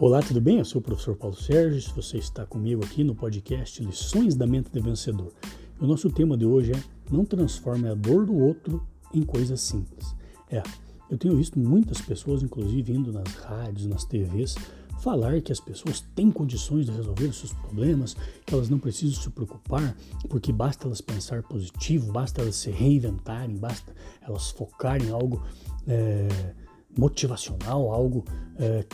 Olá, tudo bem? Eu sou o professor Paulo Sérgio. Se você está comigo aqui no podcast Lições da Mente de Vencedor. O nosso tema de hoje é Não transforme a dor do outro em coisas simples. É, eu tenho visto muitas pessoas, inclusive indo nas rádios, nas TVs, falar que as pessoas têm condições de resolver os seus problemas, que elas não precisam se preocupar, porque basta elas pensar positivo, basta elas se reinventarem, basta elas focarem em algo é, motivacional, algo é,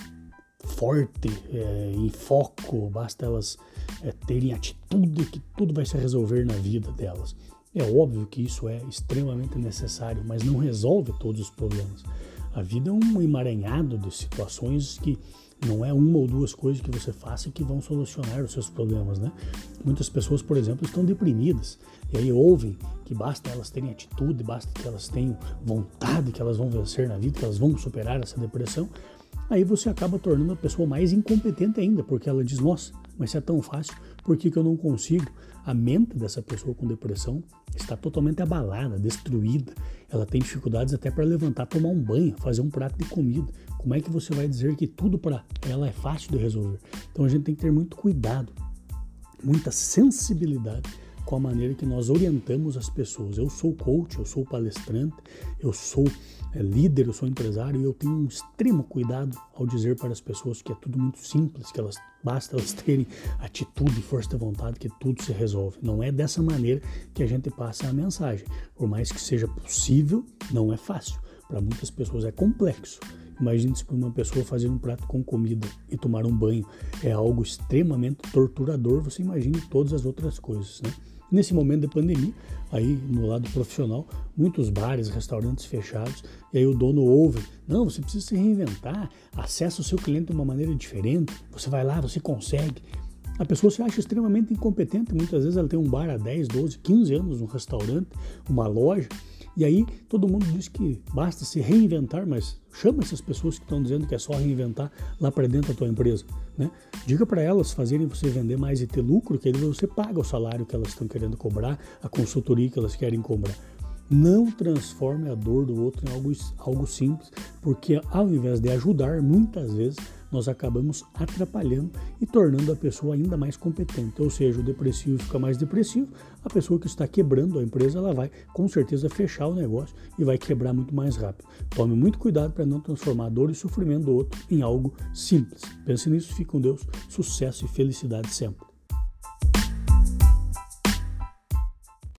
forte, é, em foco, basta elas é, terem atitude que tudo vai se resolver na vida delas. É óbvio que isso é extremamente necessário, mas não resolve todos os problemas. A vida é um emaranhado de situações que não é uma ou duas coisas que você faça que vão solucionar os seus problemas, né? Muitas pessoas, por exemplo, estão deprimidas e aí ouvem que basta elas terem atitude, basta que elas tenham vontade, que elas vão vencer na vida, que elas vão superar essa depressão. Aí você acaba tornando a pessoa mais incompetente ainda, porque ela diz: Nossa, mas se é tão fácil, por que, que eu não consigo? A mente dessa pessoa com depressão está totalmente abalada, destruída. Ela tem dificuldades até para levantar, tomar um banho, fazer um prato de comida. Como é que você vai dizer que tudo para ela é fácil de resolver? Então a gente tem que ter muito cuidado, muita sensibilidade com a maneira que nós orientamos as pessoas. Eu sou coach, eu sou palestrante, eu sou é, líder, eu sou empresário e eu tenho um extremo cuidado ao dizer para as pessoas que é tudo muito simples, que elas basta elas terem atitude e força de vontade que tudo se resolve. Não é dessa maneira que a gente passa a mensagem. Por mais que seja possível, não é fácil. Para muitas pessoas é complexo. Imagine se para uma pessoa fazer um prato com comida e tomar um banho é algo extremamente torturador, você imagine todas as outras coisas, né? Nesse momento de pandemia, aí no lado profissional, muitos bares, restaurantes fechados, e aí o dono ouve: não, você precisa se reinventar, acessa o seu cliente de uma maneira diferente, você vai lá, você consegue. A pessoa se acha extremamente incompetente, muitas vezes ela tem um bar há 10, 12, 15 anos, um restaurante, uma loja, e aí todo mundo diz que basta se reinventar, mas chama essas pessoas que estão dizendo que é só reinventar lá para dentro da tua empresa. Né? Diga para elas fazerem você vender mais e ter lucro, que aí você paga o salário que elas estão querendo cobrar, a consultoria que elas querem cobrar. Não transforme a dor do outro em algo, algo simples, porque ao invés de ajudar, muitas vezes nós acabamos atrapalhando e tornando a pessoa ainda mais competente. Ou seja, o depressivo fica mais depressivo, a pessoa que está quebrando a empresa, ela vai com certeza fechar o negócio e vai quebrar muito mais rápido. Tome muito cuidado para não transformar a dor e sofrimento do outro em algo simples. Pense nisso, fique com Deus, sucesso e felicidade sempre.